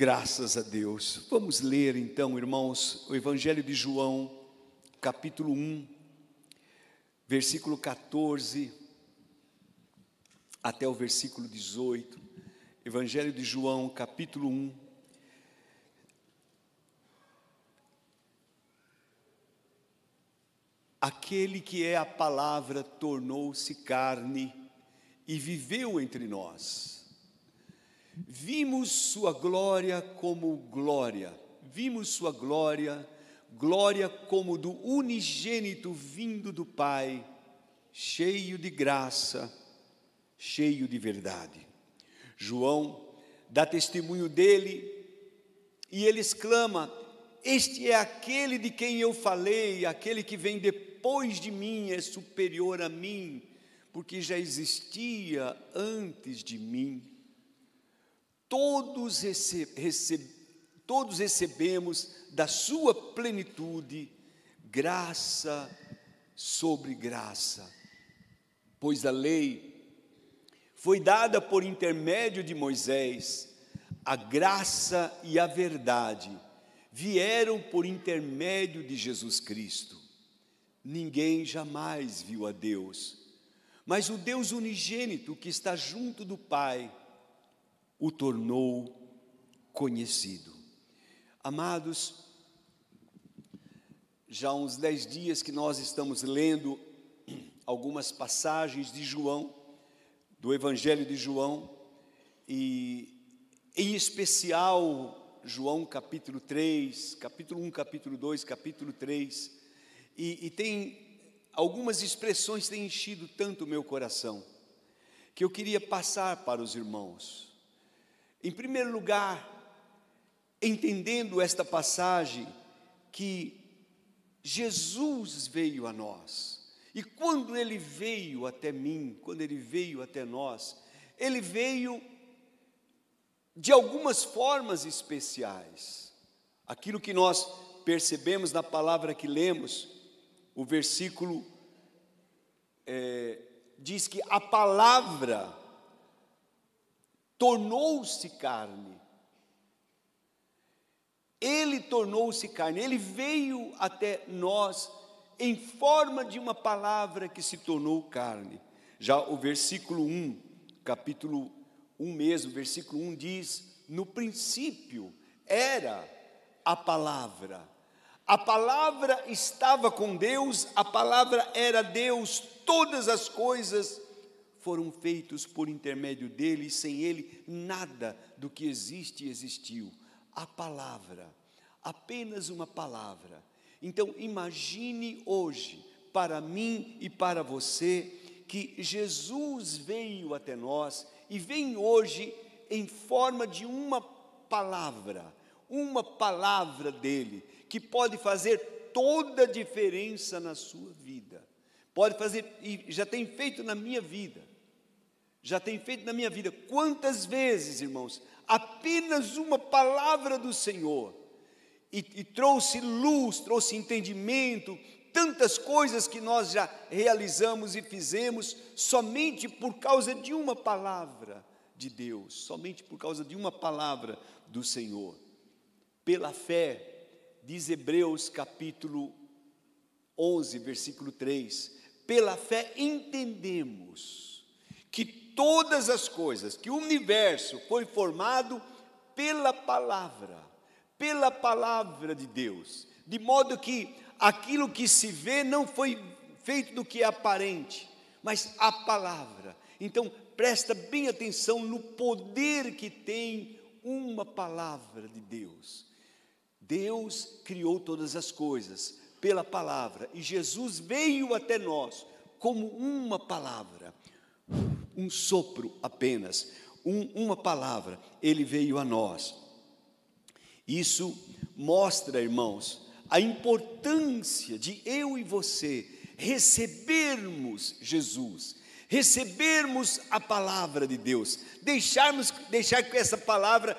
Graças a Deus. Vamos ler então, irmãos, o Evangelho de João, capítulo 1, versículo 14 até o versículo 18. Evangelho de João, capítulo 1. Aquele que é a palavra tornou-se carne e viveu entre nós. Vimos sua glória como glória, vimos sua glória, glória como do unigênito vindo do Pai, cheio de graça, cheio de verdade. João dá testemunho dele e ele exclama: Este é aquele de quem eu falei, aquele que vem depois de mim é superior a mim, porque já existia antes de mim. Todos, todos recebemos da sua plenitude graça sobre graça, pois a lei foi dada por intermédio de Moisés, a graça e a verdade vieram por intermédio de Jesus Cristo. Ninguém jamais viu a Deus, mas o Deus unigênito que está junto do Pai o tornou conhecido. Amados, já há uns dez dias que nós estamos lendo algumas passagens de João, do Evangelho de João, e em especial João capítulo 3, capítulo 1, capítulo 2, capítulo 3, e, e tem algumas expressões têm enchido tanto o meu coração, que eu queria passar para os irmãos. Em primeiro lugar, entendendo esta passagem, que Jesus veio a nós. E quando ele veio até mim, quando ele veio até nós, ele veio de algumas formas especiais. Aquilo que nós percebemos na palavra que lemos, o versículo é, diz que a palavra tornou-se carne. Ele tornou-se carne, ele veio até nós em forma de uma palavra que se tornou carne. Já o versículo 1, capítulo 1 mesmo, versículo 1 diz: No princípio era a palavra. A palavra estava com Deus, a palavra era Deus, todas as coisas foram feitas por intermédio dele, e sem ele nada do que existe existiu. A palavra, apenas uma palavra então, imagine hoje, para mim e para você, que Jesus veio até nós e vem hoje em forma de uma palavra, uma palavra dele, que pode fazer toda a diferença na sua vida. Pode fazer, e já tem feito na minha vida. Já tem feito na minha vida. Quantas vezes, irmãos, apenas uma palavra do Senhor e, e trouxe luz, trouxe entendimento, tantas coisas que nós já realizamos e fizemos somente por causa de uma palavra de Deus, somente por causa de uma palavra do Senhor. Pela fé, diz Hebreus capítulo 11, versículo 3: pela fé entendemos que todas as coisas, que o universo foi formado pela palavra pela palavra de Deus, de modo que aquilo que se vê não foi feito do que é aparente, mas a palavra. Então, presta bem atenção no poder que tem uma palavra de Deus. Deus criou todas as coisas pela palavra e Jesus veio até nós como uma palavra, um sopro apenas, um, uma palavra, ele veio a nós. Isso mostra, irmãos, a importância de eu e você recebermos Jesus, recebermos a palavra de Deus, deixarmos, deixar que essa palavra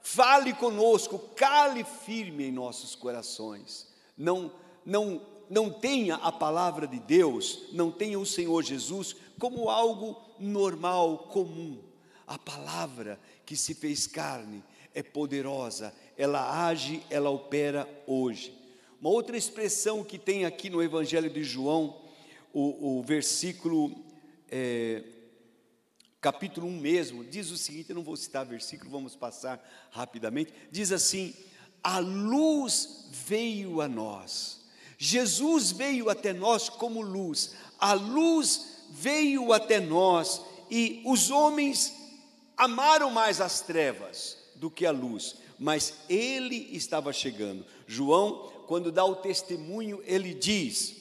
fale conosco, cale firme em nossos corações. Não, não, não tenha a palavra de Deus, não tenha o Senhor Jesus como algo normal, comum. A palavra que se fez carne é poderosa, ela age, ela opera hoje. Uma outra expressão que tem aqui no Evangelho de João, o, o versículo, é, capítulo 1 mesmo, diz o seguinte: eu não vou citar versículo, vamos passar rapidamente. Diz assim: A luz veio a nós, Jesus veio até nós como luz, a luz veio até nós e os homens amaram mais as trevas do que a luz, mas ele estava chegando. João, quando dá o testemunho, ele diz: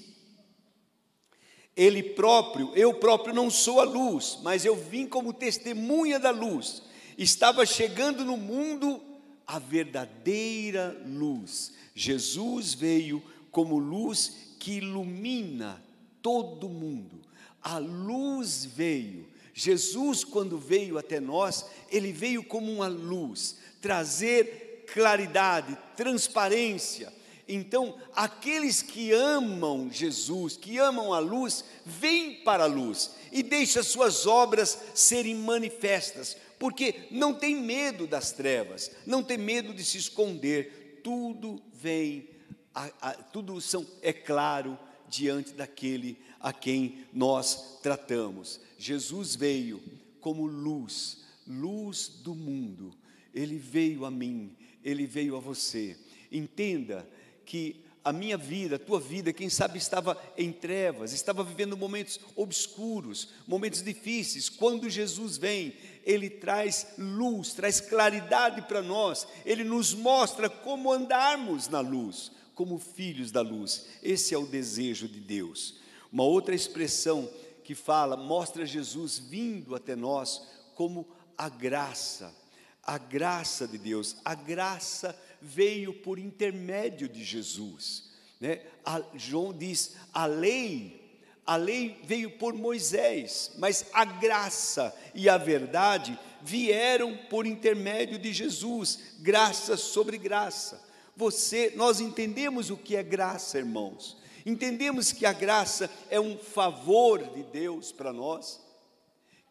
Ele próprio, eu próprio não sou a luz, mas eu vim como testemunha da luz. Estava chegando no mundo a verdadeira luz. Jesus veio como luz que ilumina todo mundo. A luz veio. Jesus, quando veio até nós, ele veio como uma luz, trazer claridade, transparência. Então, aqueles que amam Jesus, que amam a luz, vêm para a luz e deixam suas obras serem manifestas, porque não tem medo das trevas, não tem medo de se esconder, tudo vem, a, a, tudo são, é claro diante daquele a quem nós tratamos. Jesus veio como luz, luz do mundo. Ele veio a mim, ele veio a você. Entenda que a minha vida, a tua vida, quem sabe estava em trevas, estava vivendo momentos obscuros, momentos difíceis. Quando Jesus vem, ele traz luz, traz claridade para nós, ele nos mostra como andarmos na luz, como filhos da luz. Esse é o desejo de Deus. Uma outra expressão que fala, mostra Jesus vindo até nós como a graça, a graça de Deus. A graça veio por intermédio de Jesus. Né? A, João diz: a lei, a lei veio por Moisés, mas a graça e a verdade vieram por intermédio de Jesus, graça sobre graça. Você, nós entendemos o que é graça, irmãos. Entendemos que a graça é um favor de Deus para nós,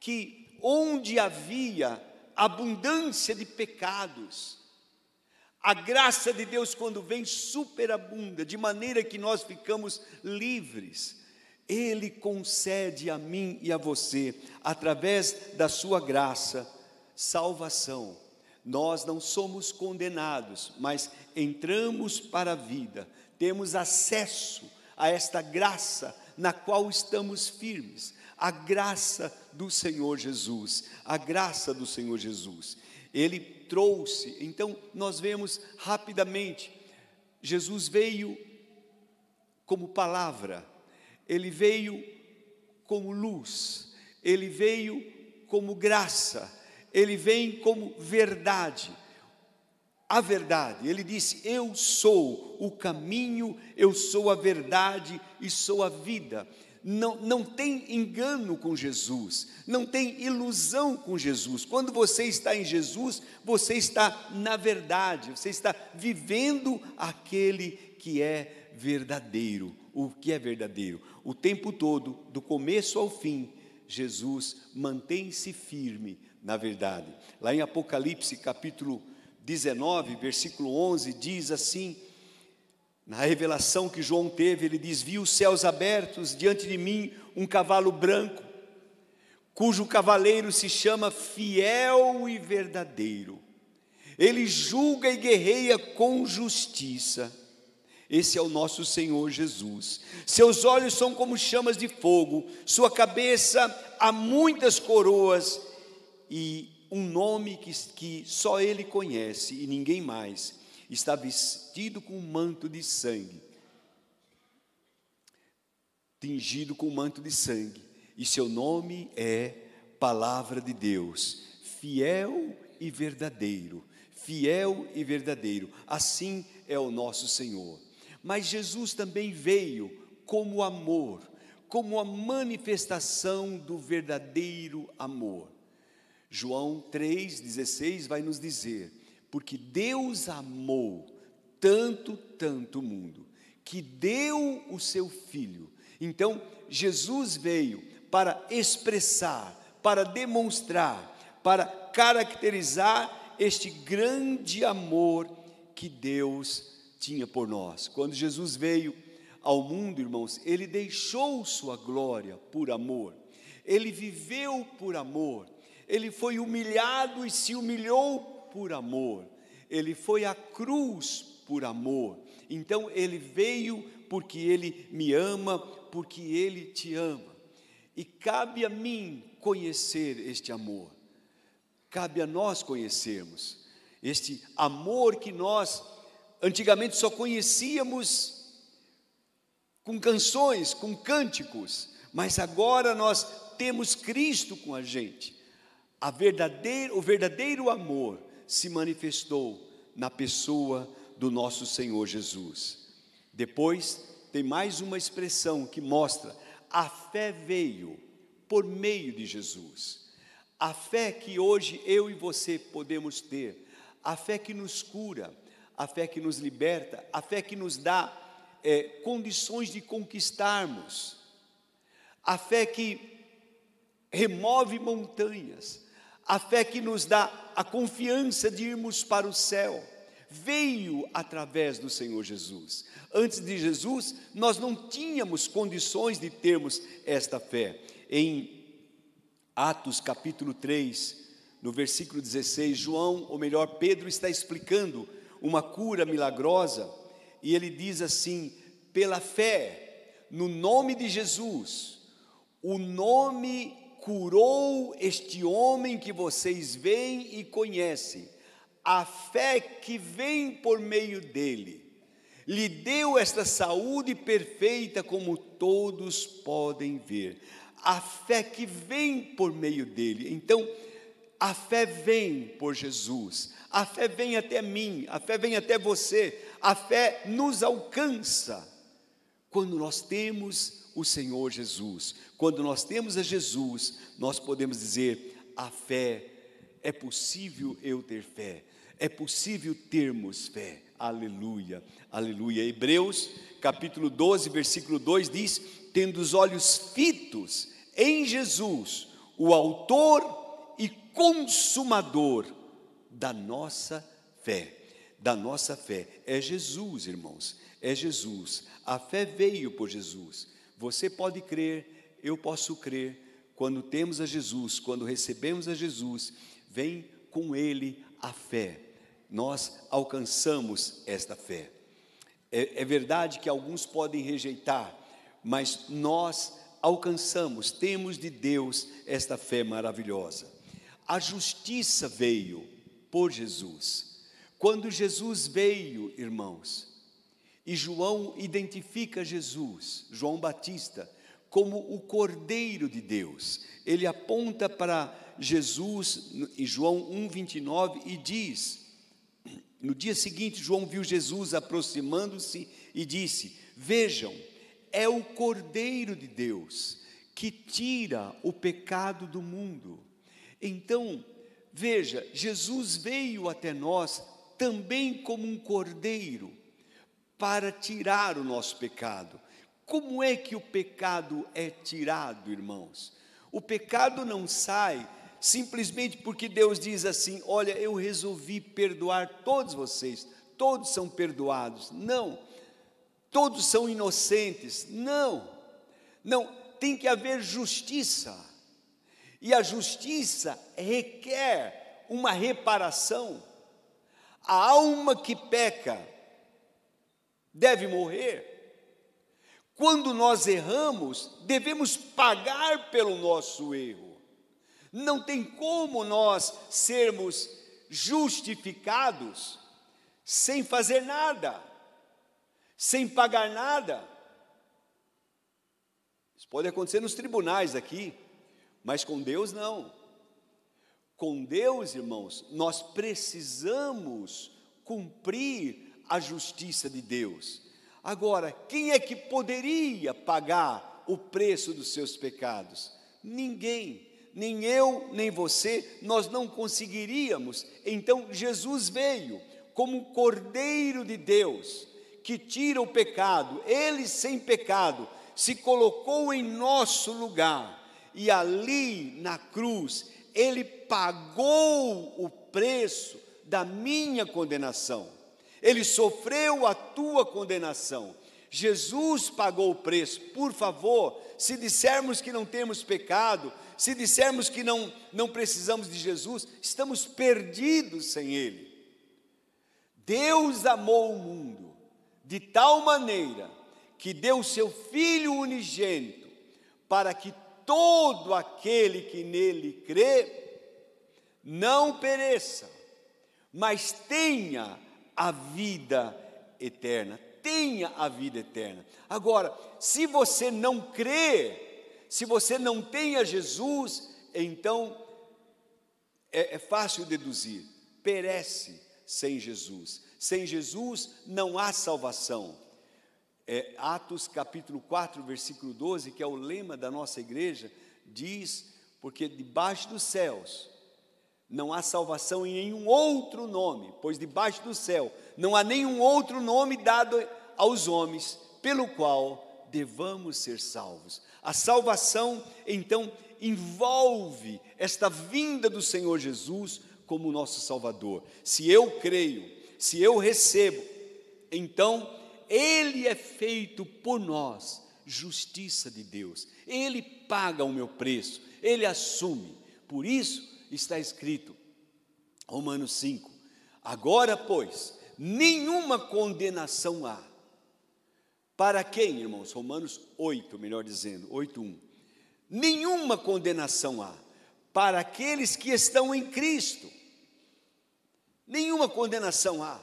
que onde havia abundância de pecados, a graça de Deus, quando vem, superabunda, de maneira que nós ficamos livres. Ele concede a mim e a você, através da Sua graça, salvação. Nós não somos condenados, mas entramos para a vida, temos acesso a esta graça na qual estamos firmes, a graça do Senhor Jesus, a graça do Senhor Jesus. Ele trouxe, então nós vemos rapidamente, Jesus veio como palavra, ele veio como luz, ele veio como graça, ele vem como verdade a verdade. Ele disse: Eu sou o caminho, eu sou a verdade e sou a vida. Não, não tem engano com Jesus, não tem ilusão com Jesus. Quando você está em Jesus, você está na verdade, você está vivendo aquele que é verdadeiro. O que é verdadeiro? O tempo todo, do começo ao fim, Jesus mantém-se firme na verdade. Lá em Apocalipse capítulo 19, versículo 11, diz assim: na revelação que João teve, ele diz: Vi os céus abertos diante de mim, um cavalo branco, cujo cavaleiro se chama Fiel e Verdadeiro. Ele julga e guerreia com justiça. Esse é o nosso Senhor Jesus. Seus olhos são como chamas de fogo, sua cabeça há muitas coroas e um nome que, que só ele conhece e ninguém mais, está vestido com um manto de sangue, tingido com um manto de sangue, e seu nome é Palavra de Deus, fiel e verdadeiro, fiel e verdadeiro, assim é o nosso Senhor. Mas Jesus também veio como amor, como a manifestação do verdadeiro amor. João 3,16 vai nos dizer: Porque Deus amou tanto, tanto o mundo, que deu o seu Filho. Então, Jesus veio para expressar, para demonstrar, para caracterizar este grande amor que Deus tinha por nós. Quando Jesus veio ao mundo, irmãos, ele deixou sua glória por amor, ele viveu por amor, ele foi humilhado e se humilhou por amor, ele foi à cruz por amor. Então ele veio porque ele me ama, porque ele te ama. E cabe a mim conhecer este amor. Cabe a nós conhecermos este amor que nós antigamente só conhecíamos com canções, com cânticos, mas agora nós temos Cristo com a gente. A verdadeiro, o verdadeiro amor se manifestou na pessoa do nosso Senhor Jesus. Depois tem mais uma expressão que mostra a fé veio por meio de Jesus. A fé que hoje eu e você podemos ter, a fé que nos cura, a fé que nos liberta, a fé que nos dá é, condições de conquistarmos, a fé que remove montanhas, a fé que nos dá a confiança de irmos para o céu, veio através do Senhor Jesus. Antes de Jesus, nós não tínhamos condições de termos esta fé. Em Atos capítulo 3, no versículo 16, João, ou melhor, Pedro está explicando uma cura milagrosa, e ele diz assim: pela fé no nome de Jesus, o nome curou este homem que vocês veem e conhecem. A fé que vem por meio dele lhe deu esta saúde perfeita, como todos podem ver. A fé que vem por meio dele. Então, a fé vem por Jesus, a fé vem até mim, a fé vem até você, a fé nos alcança quando nós temos o Senhor Jesus. Quando nós temos a Jesus, nós podemos dizer: a fé, é possível eu ter fé, é possível termos fé. Aleluia, aleluia. Hebreus capítulo 12, versículo 2 diz: tendo os olhos fitos em Jesus, o Autor consumador da nossa fé. Da nossa fé. É Jesus, irmãos, é Jesus. A fé veio por Jesus. Você pode crer, eu posso crer. Quando temos a Jesus, quando recebemos a Jesus, vem com Ele a fé. Nós alcançamos esta fé. É, é verdade que alguns podem rejeitar, mas nós alcançamos, temos de Deus esta fé maravilhosa. A justiça veio por Jesus. Quando Jesus veio, irmãos, e João identifica Jesus, João Batista, como o Cordeiro de Deus. Ele aponta para Jesus em João 1:29 e diz: No dia seguinte, João viu Jesus aproximando-se e disse: Vejam, é o Cordeiro de Deus que tira o pecado do mundo. Então, veja, Jesus veio até nós também como um cordeiro para tirar o nosso pecado. Como é que o pecado é tirado, irmãos? O pecado não sai simplesmente porque Deus diz assim: Olha, eu resolvi perdoar todos vocês, todos são perdoados. Não, todos são inocentes. Não, não, tem que haver justiça. E a justiça requer uma reparação. A alma que peca deve morrer. Quando nós erramos, devemos pagar pelo nosso erro. Não tem como nós sermos justificados sem fazer nada, sem pagar nada. Isso pode acontecer nos tribunais aqui. Mas com Deus não. Com Deus, irmãos, nós precisamos cumprir a justiça de Deus. Agora, quem é que poderia pagar o preço dos seus pecados? Ninguém, nem eu, nem você, nós não conseguiríamos. Então, Jesus veio como cordeiro de Deus que tira o pecado, ele sem pecado, se colocou em nosso lugar e ali na cruz, ele pagou o preço da minha condenação. Ele sofreu a tua condenação. Jesus pagou o preço. Por favor, se dissermos que não temos pecado, se dissermos que não, não precisamos de Jesus, estamos perdidos sem Ele. Deus amou o mundo de tal maneira que deu seu Filho unigênito para que todo aquele que nele crê não pereça, mas tenha a vida eterna. Tenha a vida eterna. Agora, se você não crê, se você não tem a Jesus, então é, é fácil deduzir: perece sem Jesus. Sem Jesus não há salvação. É, Atos capítulo 4, versículo 12, que é o lema da nossa igreja, diz: Porque debaixo dos céus não há salvação em nenhum outro nome, pois debaixo do céu não há nenhum outro nome dado aos homens pelo qual devamos ser salvos. A salvação, então, envolve esta vinda do Senhor Jesus como nosso Salvador. Se eu creio, se eu recebo, então ele é feito por nós, justiça de Deus. Ele paga o meu preço, ele assume. Por isso está escrito, Romanos 5: Agora, pois, nenhuma condenação há. Para quem, irmãos? Romanos 8, melhor dizendo, 8:1. Nenhuma condenação há para aqueles que estão em Cristo. Nenhuma condenação há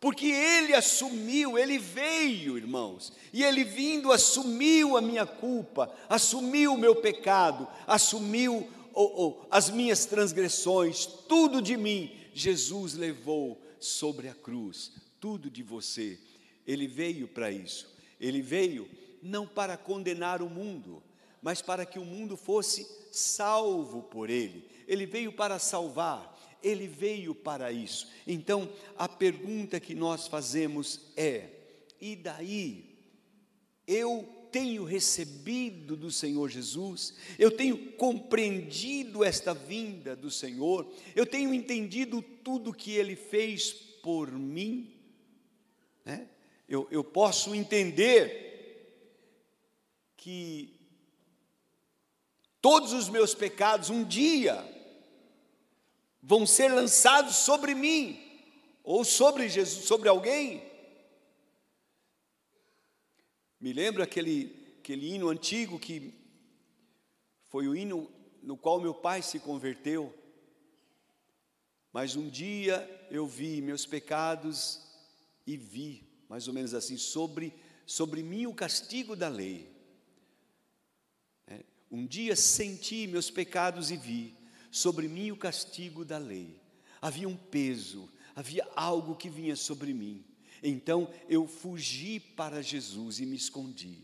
porque ele assumiu, ele veio, irmãos, e ele vindo assumiu a minha culpa, assumiu o meu pecado, assumiu oh, oh, as minhas transgressões, tudo de mim, Jesus levou sobre a cruz, tudo de você. Ele veio para isso, ele veio não para condenar o mundo, mas para que o mundo fosse salvo por ele. Ele veio para salvar, ele veio para isso. Então, a pergunta que nós fazemos é: e daí? Eu tenho recebido do Senhor Jesus, eu tenho compreendido esta vinda do Senhor, eu tenho entendido tudo que Ele fez por mim. Né? Eu, eu posso entender que todos os meus pecados um dia vão ser lançados sobre mim ou sobre Jesus, sobre alguém. Me lembro aquele, aquele hino antigo que foi o hino no qual meu pai se converteu. Mas um dia eu vi meus pecados e vi, mais ou menos assim, sobre, sobre mim o castigo da lei. É, um dia senti meus pecados e vi, sobre mim o castigo da lei. Havia um peso, havia algo que vinha sobre mim. Então eu fugi para Jesus e me escondi.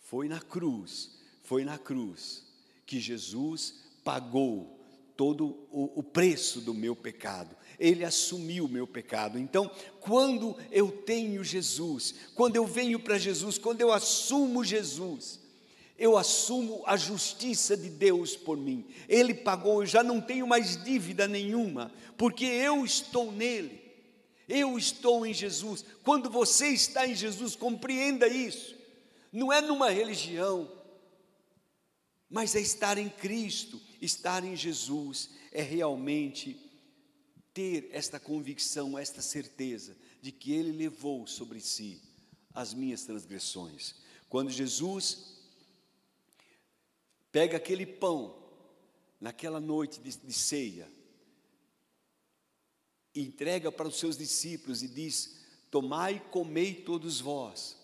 Foi na cruz, foi na cruz que Jesus pagou todo o, preço do meu pecado. Ele assumiu o meu pecado. Então, quando eu tenho Jesus, quando eu venho para Jesus, quando eu assumo Jesus, eu assumo a justiça de Deus por mim. Ele pagou, eu já não tenho mais dívida nenhuma, porque eu estou nele. Eu estou em Jesus. Quando você está em Jesus, compreenda isso. Não é numa religião, mas é estar em Cristo, estar em Jesus, é realmente ter esta convicção, esta certeza de que Ele levou sobre si as minhas transgressões. Quando Jesus pega aquele pão naquela noite de, de ceia, entrega para os seus discípulos e diz: Tomai e comei todos vós,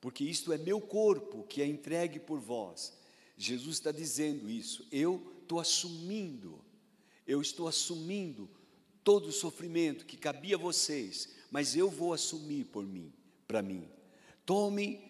porque isto é meu corpo que é entregue por vós. Jesus está dizendo isso, eu estou assumindo, eu estou assumindo todo o sofrimento que cabia a vocês, mas eu vou assumir por mim, para mim. Tomem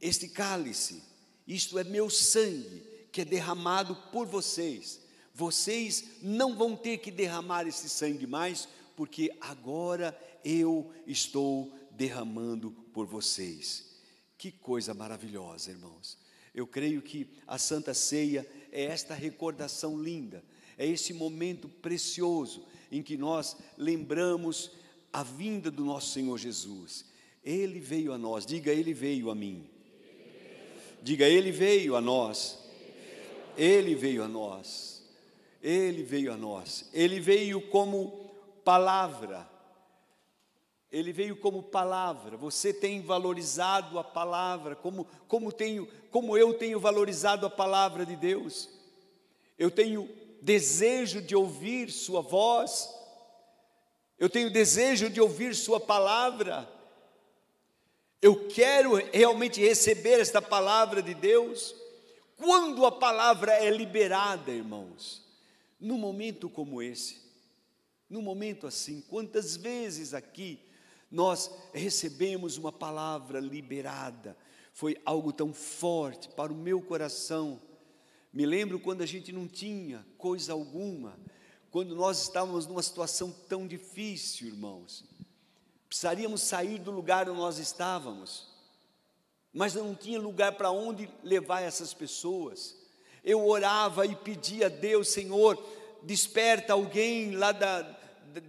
este cálice, isto é meu sangue que é derramado por vocês. Vocês não vão ter que derramar esse sangue mais, porque agora eu estou derramando por vocês. Que coisa maravilhosa, irmãos. Eu creio que a Santa Ceia é esta recordação linda, é esse momento precioso em que nós lembramos a vinda do nosso Senhor Jesus. Ele veio a nós, diga, Ele veio a mim. Diga, Ele veio a nós. Ele veio a nós. Ele veio a nós. Ele veio como palavra. Ele veio como palavra. Você tem valorizado a palavra, como, como, tenho, como eu tenho valorizado a palavra de Deus. Eu tenho desejo de ouvir Sua voz. Eu tenho desejo de ouvir Sua palavra. Eu quero realmente receber esta palavra de Deus. Quando a palavra é liberada, irmãos, num momento como esse, num momento assim, quantas vezes aqui nós recebemos uma palavra liberada, foi algo tão forte para o meu coração. Me lembro quando a gente não tinha coisa alguma, quando nós estávamos numa situação tão difícil, irmãos. Precisaríamos sair do lugar onde nós estávamos, mas não tinha lugar para onde levar essas pessoas. Eu orava e pedia a Deus, Senhor, desperta alguém lá da,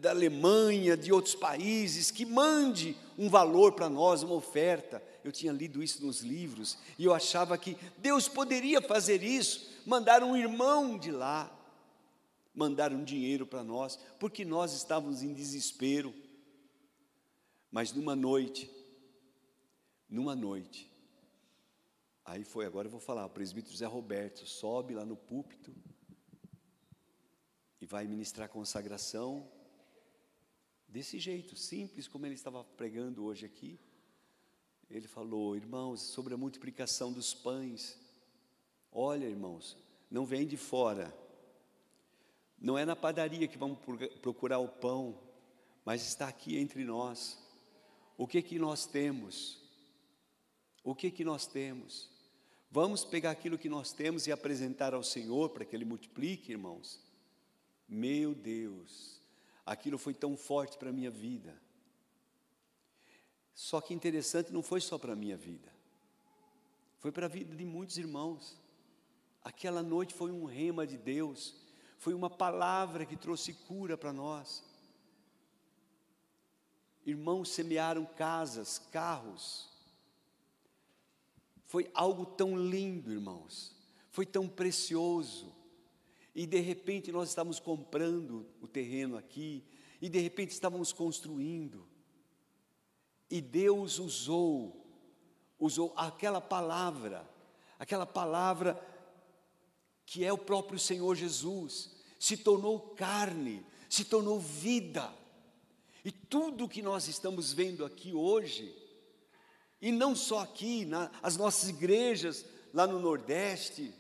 da Alemanha, de outros países, que mande um valor para nós, uma oferta. Eu tinha lido isso nos livros e eu achava que Deus poderia fazer isso, mandar um irmão de lá, mandar um dinheiro para nós, porque nós estávamos em desespero. Mas numa noite, numa noite, aí foi, agora eu vou falar, o presbítero José Roberto sobe lá no púlpito e vai ministrar consagração desse jeito, simples como ele estava pregando hoje aqui. Ele falou, irmãos, sobre a multiplicação dos pães. Olha, irmãos, não vem de fora. Não é na padaria que vamos procurar o pão, mas está aqui entre nós. O que que nós temos? O que que nós temos? Vamos pegar aquilo que nós temos e apresentar ao Senhor para que Ele multiplique, irmãos. Meu Deus, aquilo foi tão forte para a minha vida. Só que interessante, não foi só para a minha vida, foi para a vida de muitos irmãos. Aquela noite foi um rema de Deus, foi uma palavra que trouxe cura para nós. Irmãos semearam casas, carros. Foi algo tão lindo, irmãos. Foi tão precioso. E de repente nós estávamos comprando o terreno aqui, e de repente estávamos construindo. E Deus usou, usou aquela palavra, aquela palavra que é o próprio Senhor Jesus, se tornou carne, se tornou vida. E tudo que nós estamos vendo aqui hoje, e não só aqui, nas nossas igrejas lá no Nordeste,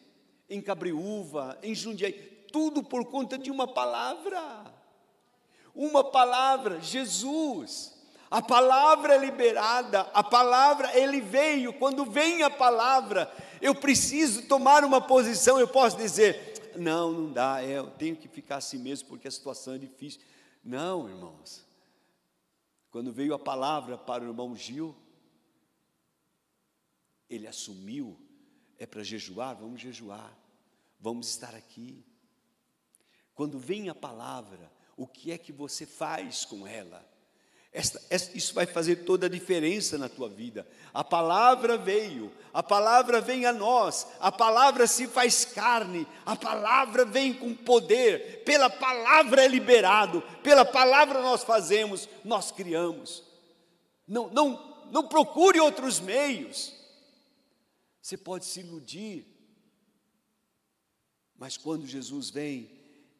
em Cabriúva, em Jundiaí, tudo por conta de uma palavra. Uma palavra, Jesus. A palavra é liberada, a palavra, ele veio. Quando vem a palavra, eu preciso tomar uma posição. Eu posso dizer, não, não dá, é, eu tenho que ficar assim mesmo porque a situação é difícil. Não, irmãos. Quando veio a palavra para o irmão Gil, ele assumiu é para jejuar? Vamos jejuar. Vamos estar aqui. Quando vem a palavra, o que é que você faz com ela? Esta, esta, isso vai fazer toda a diferença na tua vida. A palavra veio, a palavra vem a nós, a palavra se faz carne, a palavra vem com poder, pela palavra é liberado, pela palavra nós fazemos, nós criamos. Não, não, não procure outros meios. Você pode se iludir, mas quando Jesus vem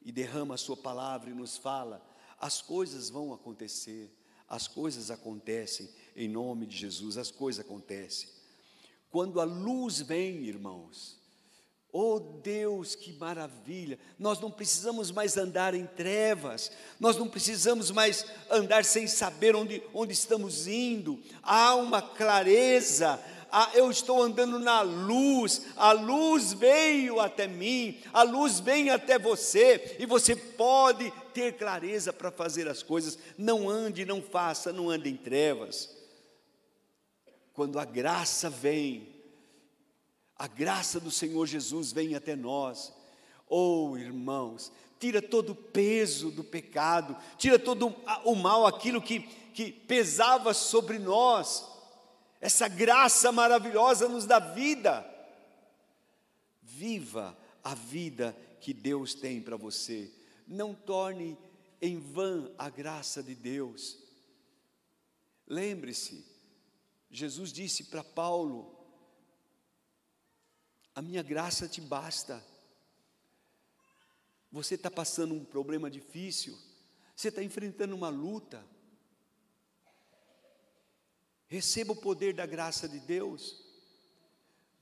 e derrama a Sua palavra e nos fala, as coisas vão acontecer, as coisas acontecem em nome de Jesus, as coisas acontecem. Quando a luz vem, irmãos, Oh Deus, que maravilha! Nós não precisamos mais andar em trevas, nós não precisamos mais andar sem saber onde, onde estamos indo, há uma clareza, ah, eu estou andando na luz, a luz veio até mim, a luz vem até você, e você pode ter clareza para fazer as coisas. Não ande, não faça, não ande em trevas. Quando a graça vem, a graça do Senhor Jesus vem até nós. Oh, irmãos, tira todo o peso do pecado, tira todo o mal, aquilo que, que pesava sobre nós. Essa graça maravilhosa nos dá vida. Viva a vida que Deus tem para você. Não torne em vão a graça de Deus. Lembre-se, Jesus disse para Paulo: A minha graça te basta. Você está passando um problema difícil, você está enfrentando uma luta. Receba o poder da graça de Deus.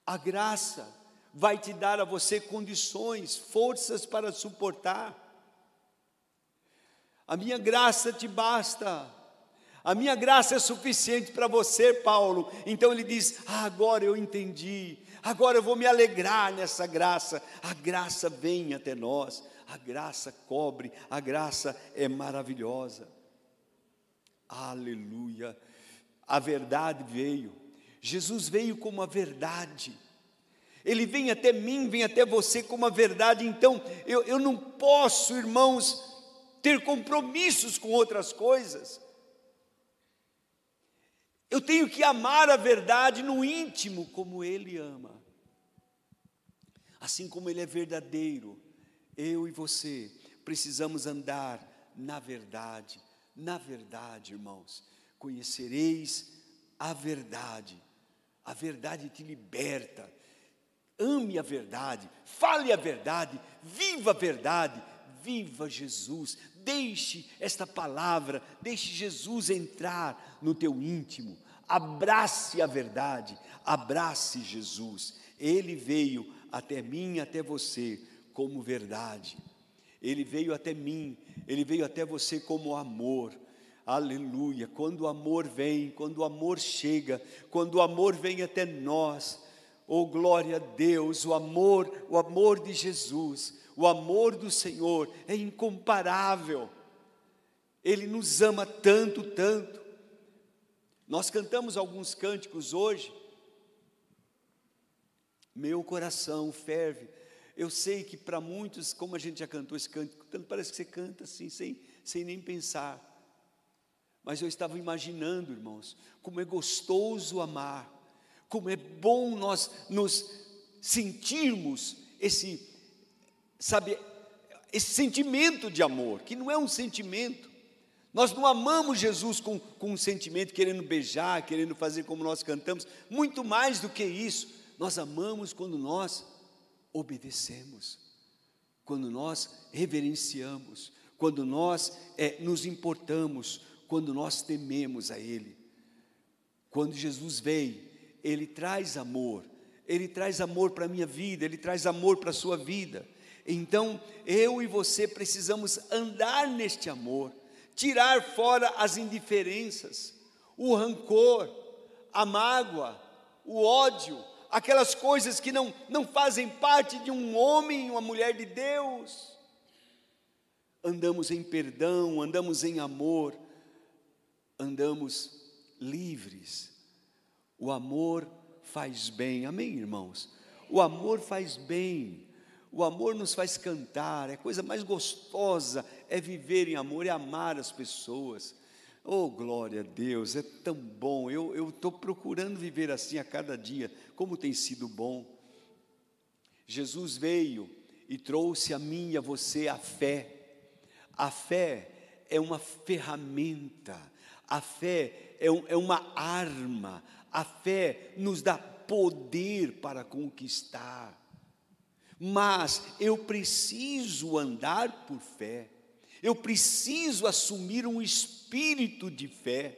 A graça vai te dar a você condições, forças para suportar. A minha graça te basta. A minha graça é suficiente para você, Paulo. Então ele diz: ah, agora eu entendi. Agora eu vou me alegrar nessa graça. A graça vem até nós. A graça cobre. A graça é maravilhosa. Aleluia. A verdade veio. Jesus veio como a verdade. Ele vem até mim, vem até você como a verdade. Então, eu, eu não posso, irmãos, ter compromissos com outras coisas. Eu tenho que amar a verdade no íntimo, como Ele ama. Assim como Ele é verdadeiro, eu e você precisamos andar na verdade. Na verdade, irmãos, conhecereis a verdade. A verdade te liberta. Ame a verdade, fale a verdade, viva a verdade, viva Jesus. Deixe esta palavra, deixe Jesus entrar no teu íntimo. Abrace a verdade, abrace Jesus. Ele veio até mim, até você, como verdade. Ele veio até mim, ele veio até você como amor. Aleluia. Quando o amor vem, quando o amor chega, quando o amor vem até nós, oh glória a Deus, o amor, o amor de Jesus, o amor do Senhor é incomparável. Ele nos ama tanto, tanto. Nós cantamos alguns cânticos hoje. Meu coração ferve. Eu sei que para muitos, como a gente já cantou esse cântico, parece que você canta assim, sem, sem nem pensar. Mas eu estava imaginando, irmãos, como é gostoso amar, como é bom nós nos sentirmos esse, sabe, esse sentimento de amor, que não é um sentimento. Nós não amamos Jesus com, com um sentimento querendo beijar, querendo fazer como nós cantamos, muito mais do que isso. Nós amamos quando nós obedecemos, quando nós reverenciamos, quando nós é, nos importamos, quando nós tememos a Ele. Quando Jesus vem, Ele traz amor, Ele traz amor para a minha vida, Ele traz amor para a sua vida. Então, eu e você precisamos andar neste amor, tirar fora as indiferenças, o rancor, a mágoa, o ódio, aquelas coisas que não, não fazem parte de um homem, uma mulher de Deus. Andamos em perdão, andamos em amor, andamos livres. O amor faz bem, amém, irmãos? O amor faz bem, o amor nos faz cantar, é coisa mais gostosa, é viver em amor, é amar as pessoas. Oh, glória a Deus, é tão bom. Eu estou procurando viver assim a cada dia, como tem sido bom. Jesus veio e trouxe a mim e a você a fé. A fé é uma ferramenta a fé é, um, é uma arma, a fé nos dá poder para conquistar. Mas eu preciso andar por fé, eu preciso assumir um espírito de fé,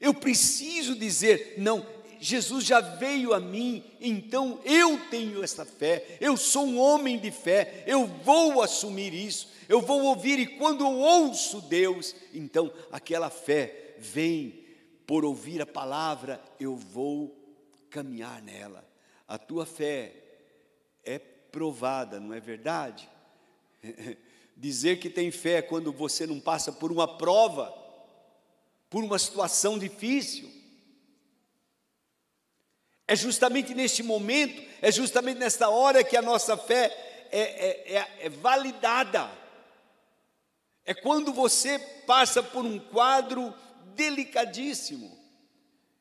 eu preciso dizer: não, Jesus já veio a mim, então eu tenho essa fé, eu sou um homem de fé, eu vou assumir isso, eu vou ouvir, e quando eu ouço Deus, então aquela fé vem por ouvir a palavra, eu vou caminhar nela. A tua fé é provada, não é verdade? Dizer que tem fé quando você não passa por uma prova, por uma situação difícil, é justamente neste momento, é justamente nesta hora que a nossa fé é, é, é, é validada. É quando você passa por um quadro delicadíssimo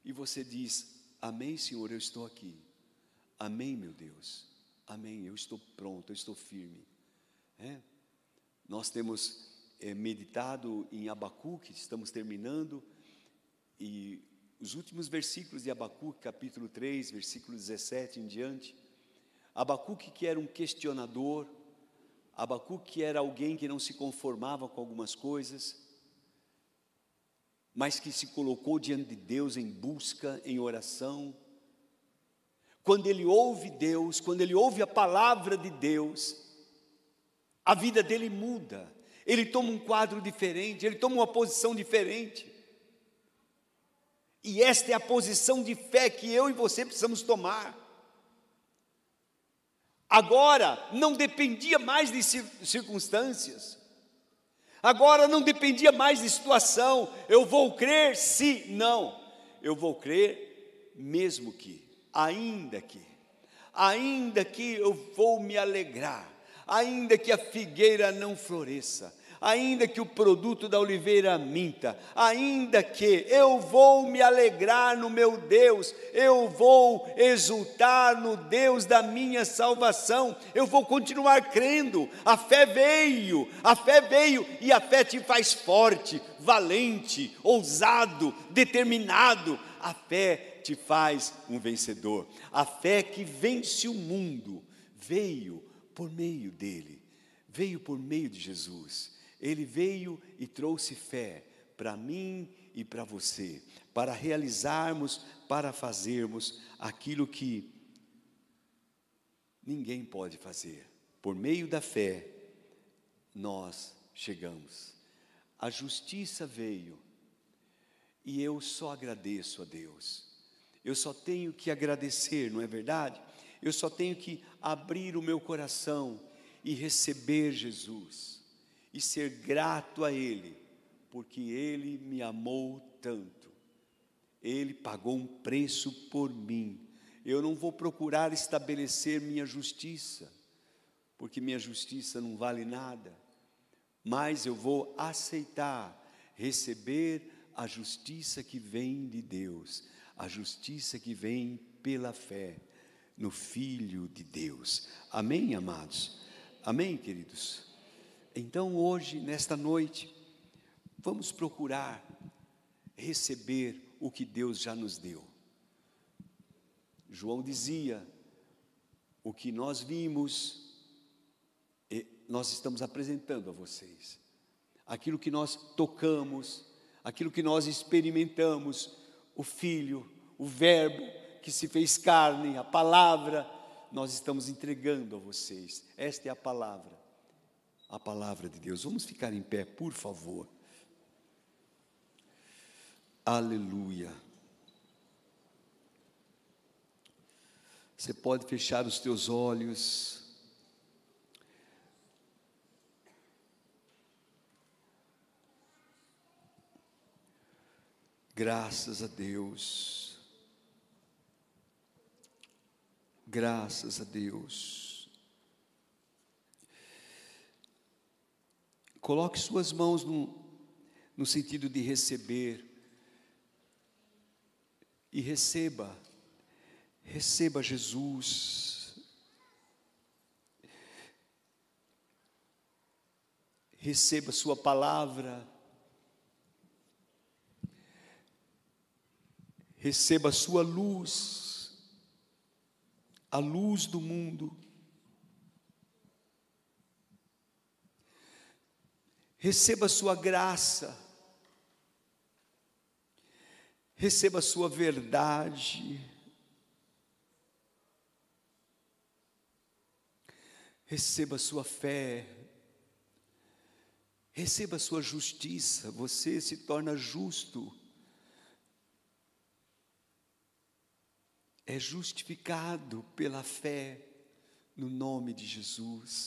e você diz: Amém, Senhor, eu estou aqui. Amém, meu Deus. Amém, eu estou pronto, eu estou firme. É? Nós temos é, meditado em Abacuque, estamos terminando, e os últimos versículos de Abacuque, capítulo 3, versículo 17 em diante. Abacuque, que era um questionador, Abacuque era alguém que não se conformava com algumas coisas, mas que se colocou diante de Deus em busca, em oração. Quando ele ouve Deus, quando ele ouve a palavra de Deus, a vida dele muda, ele toma um quadro diferente, ele toma uma posição diferente. E esta é a posição de fé que eu e você precisamos tomar. Agora não dependia mais de circunstâncias. Agora não dependia mais de situação. Eu vou crer se não. Eu vou crer mesmo que, ainda que, ainda que eu vou me alegrar, ainda que a figueira não floresça, ainda que o produto da oliveira minta, ainda que eu vou me alegrar no meu Deus, eu vou exultar no Deus da minha salvação, eu vou continuar crendo. A fé veio, a fé veio e a fé te faz forte, valente, ousado, determinado. A fé te faz um vencedor. A fé que vence o mundo veio por meio dele, veio por meio de Jesus. Ele veio e trouxe fé para mim e para você, para realizarmos, para fazermos aquilo que ninguém pode fazer. Por meio da fé, nós chegamos. A justiça veio e eu só agradeço a Deus. Eu só tenho que agradecer, não é verdade? Eu só tenho que abrir o meu coração e receber Jesus e ser grato a Ele, porque Ele me amou tanto. Ele pagou um preço por mim. Eu não vou procurar estabelecer minha justiça, porque minha justiça não vale nada, mas eu vou aceitar, receber a justiça que vem de Deus, a justiça que vem pela fé no Filho de Deus. Amém, amados? Amém, queridos? Então, hoje, nesta noite, vamos procurar receber o que Deus já nos deu. João dizia: o que nós vimos, nós estamos apresentando a vocês. Aquilo que nós tocamos, aquilo que nós experimentamos, o Filho, o Verbo que se fez carne, a palavra, nós estamos entregando a vocês. Esta é a palavra a palavra de Deus. Vamos ficar em pé, por favor. Aleluia. Você pode fechar os teus olhos. Graças a Deus. Graças a Deus. Coloque suas mãos no, no sentido de receber. E receba, receba Jesus. Receba Sua palavra. Receba Sua luz, a luz do mundo. Receba a sua graça, receba a sua verdade, receba a sua fé, receba a sua justiça, você se torna justo. É justificado pela fé no nome de Jesus.